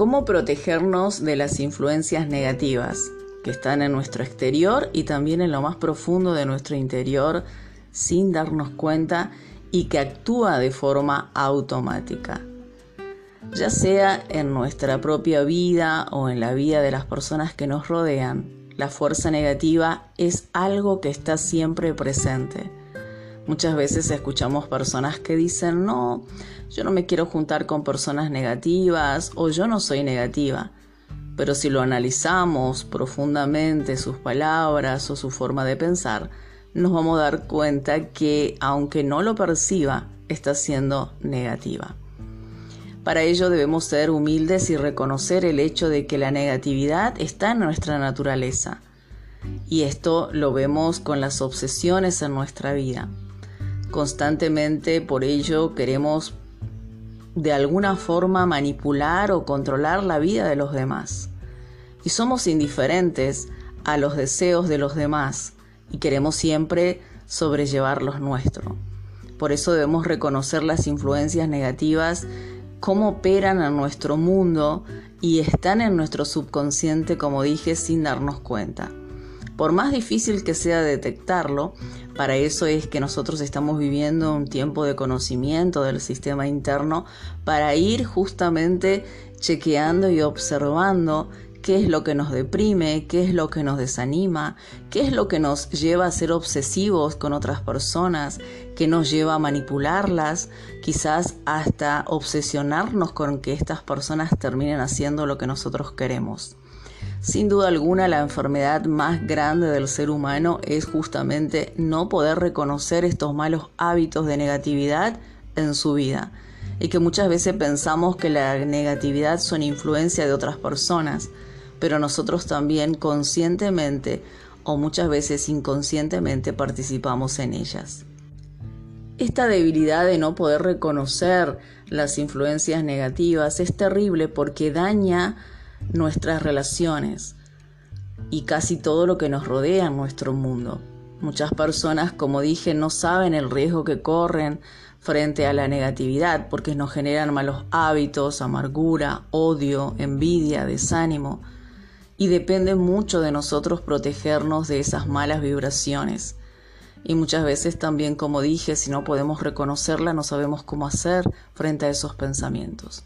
¿Cómo protegernos de las influencias negativas que están en nuestro exterior y también en lo más profundo de nuestro interior sin darnos cuenta y que actúa de forma automática? Ya sea en nuestra propia vida o en la vida de las personas que nos rodean, la fuerza negativa es algo que está siempre presente. Muchas veces escuchamos personas que dicen, no, yo no me quiero juntar con personas negativas o yo no soy negativa. Pero si lo analizamos profundamente, sus palabras o su forma de pensar, nos vamos a dar cuenta que, aunque no lo perciba, está siendo negativa. Para ello debemos ser humildes y reconocer el hecho de que la negatividad está en nuestra naturaleza. Y esto lo vemos con las obsesiones en nuestra vida. Constantemente por ello queremos de alguna forma manipular o controlar la vida de los demás. Y somos indiferentes a los deseos de los demás y queremos siempre sobrellevar los nuestros. Por eso debemos reconocer las influencias negativas, cómo operan en nuestro mundo y están en nuestro subconsciente, como dije, sin darnos cuenta. Por más difícil que sea detectarlo, para eso es que nosotros estamos viviendo un tiempo de conocimiento del sistema interno para ir justamente chequeando y observando qué es lo que nos deprime, qué es lo que nos desanima, qué es lo que nos lleva a ser obsesivos con otras personas, qué nos lleva a manipularlas, quizás hasta obsesionarnos con que estas personas terminen haciendo lo que nosotros queremos. Sin duda alguna, la enfermedad más grande del ser humano es justamente no poder reconocer estos malos hábitos de negatividad en su vida y que muchas veces pensamos que la negatividad son influencia de otras personas, pero nosotros también conscientemente o muchas veces inconscientemente participamos en ellas. Esta debilidad de no poder reconocer las influencias negativas es terrible porque daña nuestras relaciones y casi todo lo que nos rodea en nuestro mundo. Muchas personas, como dije, no saben el riesgo que corren frente a la negatividad porque nos generan malos hábitos, amargura, odio, envidia, desánimo y depende mucho de nosotros protegernos de esas malas vibraciones. Y muchas veces también, como dije, si no podemos reconocerla, no sabemos cómo hacer frente a esos pensamientos.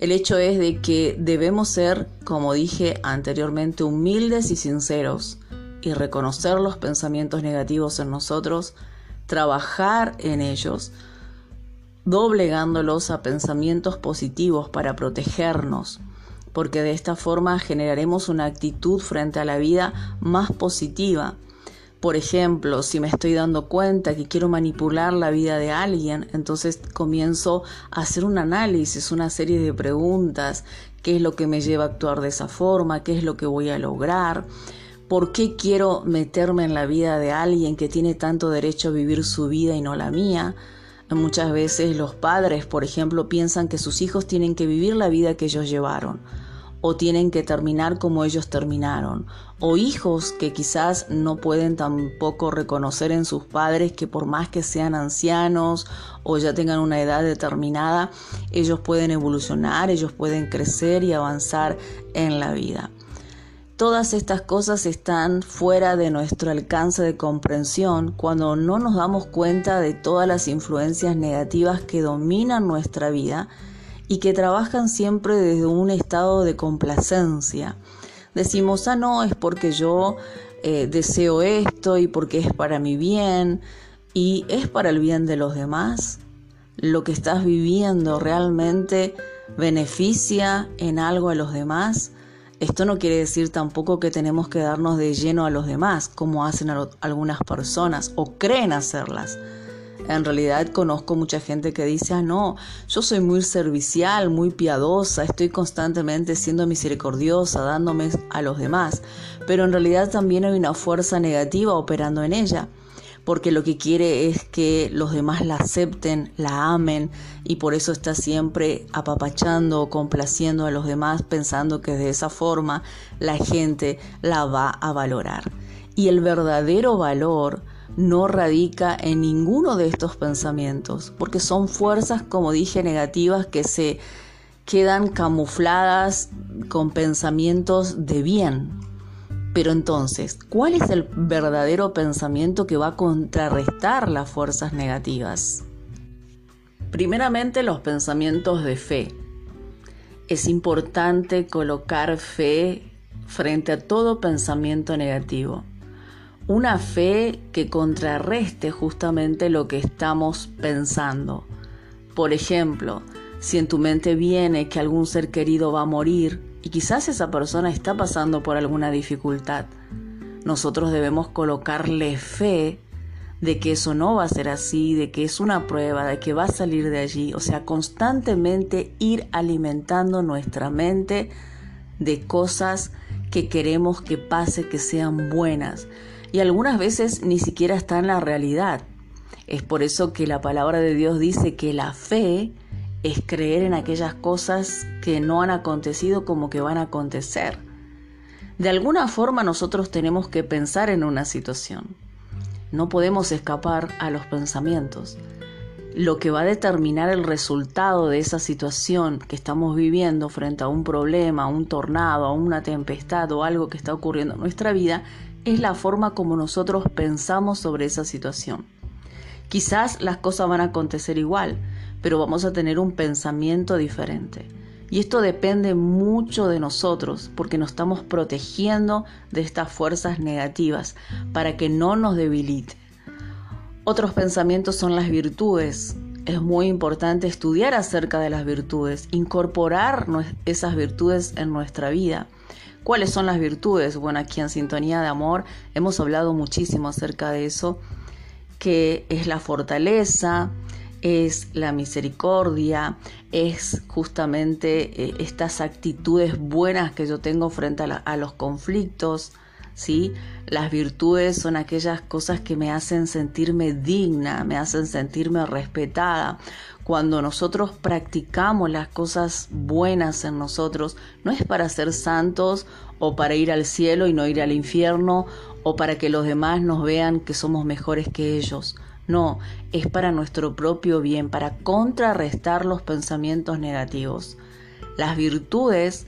El hecho es de que debemos ser, como dije anteriormente, humildes y sinceros y reconocer los pensamientos negativos en nosotros, trabajar en ellos, doblegándolos a pensamientos positivos para protegernos, porque de esta forma generaremos una actitud frente a la vida más positiva por ejemplo, si me estoy dando cuenta que quiero manipular la vida de alguien, entonces comienzo a hacer un análisis, una serie de preguntas, qué es lo que me lleva a actuar de esa forma, qué es lo que voy a lograr, por qué quiero meterme en la vida de alguien que tiene tanto derecho a vivir su vida y no la mía. Muchas veces los padres, por ejemplo, piensan que sus hijos tienen que vivir la vida que ellos llevaron o tienen que terminar como ellos terminaron, o hijos que quizás no pueden tampoco reconocer en sus padres que por más que sean ancianos o ya tengan una edad determinada, ellos pueden evolucionar, ellos pueden crecer y avanzar en la vida. Todas estas cosas están fuera de nuestro alcance de comprensión cuando no nos damos cuenta de todas las influencias negativas que dominan nuestra vida y que trabajan siempre desde un estado de complacencia. Decimos, ah, no, es porque yo eh, deseo esto y porque es para mi bien y es para el bien de los demás. Lo que estás viviendo realmente beneficia en algo a los demás. Esto no quiere decir tampoco que tenemos que darnos de lleno a los demás, como hacen algunas personas o creen hacerlas. En realidad conozco mucha gente que dice, ah, no, yo soy muy servicial, muy piadosa, estoy constantemente siendo misericordiosa, dándome a los demás, pero en realidad también hay una fuerza negativa operando en ella porque lo que quiere es que los demás la acepten, la amen y por eso está siempre apapachando o complaciendo a los demás pensando que de esa forma la gente la va a valorar. Y el verdadero valor no radica en ninguno de estos pensamientos, porque son fuerzas, como dije, negativas que se quedan camufladas con pensamientos de bien. Pero entonces, ¿cuál es el verdadero pensamiento que va a contrarrestar las fuerzas negativas? Primeramente los pensamientos de fe. Es importante colocar fe frente a todo pensamiento negativo. Una fe que contrarreste justamente lo que estamos pensando. Por ejemplo, si en tu mente viene que algún ser querido va a morir y quizás esa persona está pasando por alguna dificultad, nosotros debemos colocarle fe de que eso no va a ser así, de que es una prueba, de que va a salir de allí. O sea, constantemente ir alimentando nuestra mente de cosas que queremos que pase, que sean buenas. Y algunas veces ni siquiera está en la realidad. Es por eso que la palabra de Dios dice que la fe es creer en aquellas cosas que no han acontecido como que van a acontecer. De alguna forma nosotros tenemos que pensar en una situación. No podemos escapar a los pensamientos. Lo que va a determinar el resultado de esa situación que estamos viviendo frente a un problema, a un tornado, a una tempestad o algo que está ocurriendo en nuestra vida es la forma como nosotros pensamos sobre esa situación. Quizás las cosas van a acontecer igual, pero vamos a tener un pensamiento diferente. Y esto depende mucho de nosotros porque nos estamos protegiendo de estas fuerzas negativas para que no nos debilite. Otros pensamientos son las virtudes. Es muy importante estudiar acerca de las virtudes, incorporar esas virtudes en nuestra vida. ¿Cuáles son las virtudes? Bueno, aquí en Sintonía de Amor hemos hablado muchísimo acerca de eso, que es la fortaleza, es la misericordia, es justamente eh, estas actitudes buenas que yo tengo frente a, los conflictos, ¿sí? Las virtudes son aquellas cosas que me hacen sentirme digna, me hacen sentirme respetada. Cuando nosotros practicamos las cosas buenas en nosotros, no es para ser santos o para ir al cielo y no ir al infierno o para que los demás nos vean que somos mejores que ellos. No, es para nuestro propio bien, para contrarrestar los pensamientos negativos. Las virtudes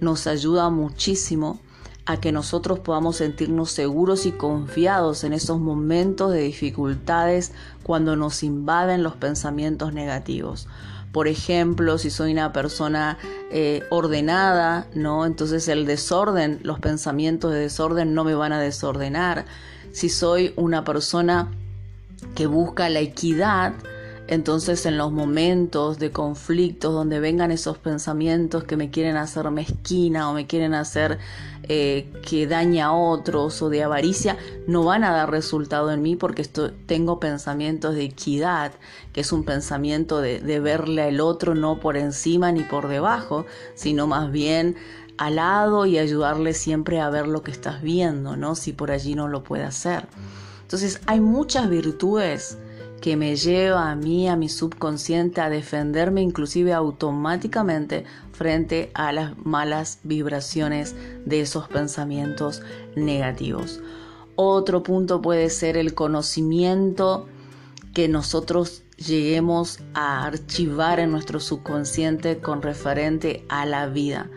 nos ayudan muchísimo a que nosotros podamos sentirnos seguros y confiados en esos momentos de dificultades cuando nos invaden los pensamientos negativos. Por ejemplo, si soy una persona eh, ordenada, ¿no? Entonces el desorden, los pensamientos de desorden no me van a desordenar. Si soy una persona que busca la equidad, entonces en los momentos de conflictos donde vengan esos pensamientos que me quieren hacer mezquina o me quieren hacer eh, que daña a otros o de avaricia, no van a dar resultado en mí porque tengo pensamientos de equidad, que es un pensamiento de, de verle al otro no por encima ni por debajo, sino más bien al lado y ayudarle siempre a ver lo que estás viendo, ¿no? Si por allí no lo puede hacer. Entonces hay muchas virtudes que me lleva a mí, a mi subconsciente, a defenderme inclusive automáticamente frente a las malas vibraciones de esos pensamientos negativos. Otro punto puede ser el conocimiento que nosotros lleguemos a archivar en nuestro subconsciente con referente a la vida.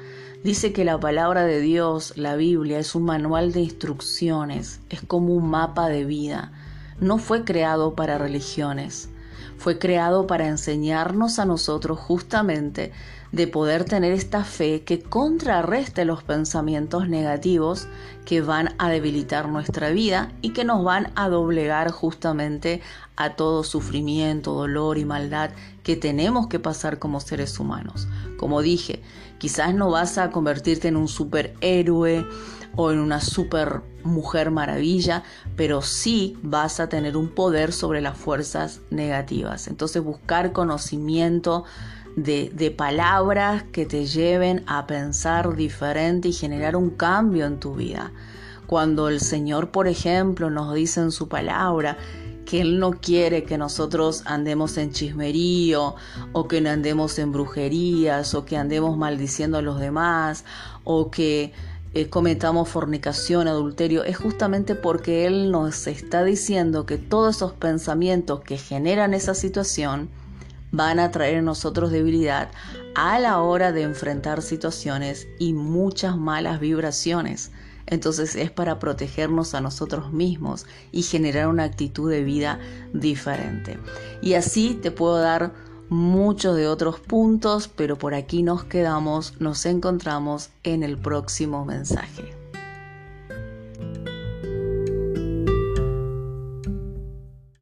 Dice que la palabra de Dios, la Biblia, es un manual de instrucciones, es como un mapa de vida. No fue creado para religiones, fue creado para enseñarnos a nosotros justamente de poder tener esta fe que contrarreste los pensamientos negativos que van a debilitar nuestra vida y que nos van a doblegar justamente a todo sufrimiento, dolor y maldad que tenemos que pasar como seres humanos. Como dije, quizás no vas a convertirte en un superhéroe o en una super mujer maravilla, pero sí vas a tener un poder sobre las fuerzas negativas. Entonces buscar conocimiento de, palabras que te lleven a pensar diferente y generar un cambio en tu vida. Cuando el Señor, por ejemplo, nos dice en su palabra que Él no quiere que nosotros andemos en chismerío o que andemos en brujerías o que andemos maldiciendo a los demás o que eh, cometamos fornicación, adulterio, es justamente porque Él nos está diciendo que todos esos pensamientos que generan esa situación van a traer en nosotros debilidad a la hora de enfrentar situaciones y muchas malas vibraciones. Entonces es para protegernos a nosotros mismos y generar una actitud de vida diferente. Y así te puedo dar muchos de otros puntos, pero por aquí nos quedamos, nos encontramos en el próximo mensaje.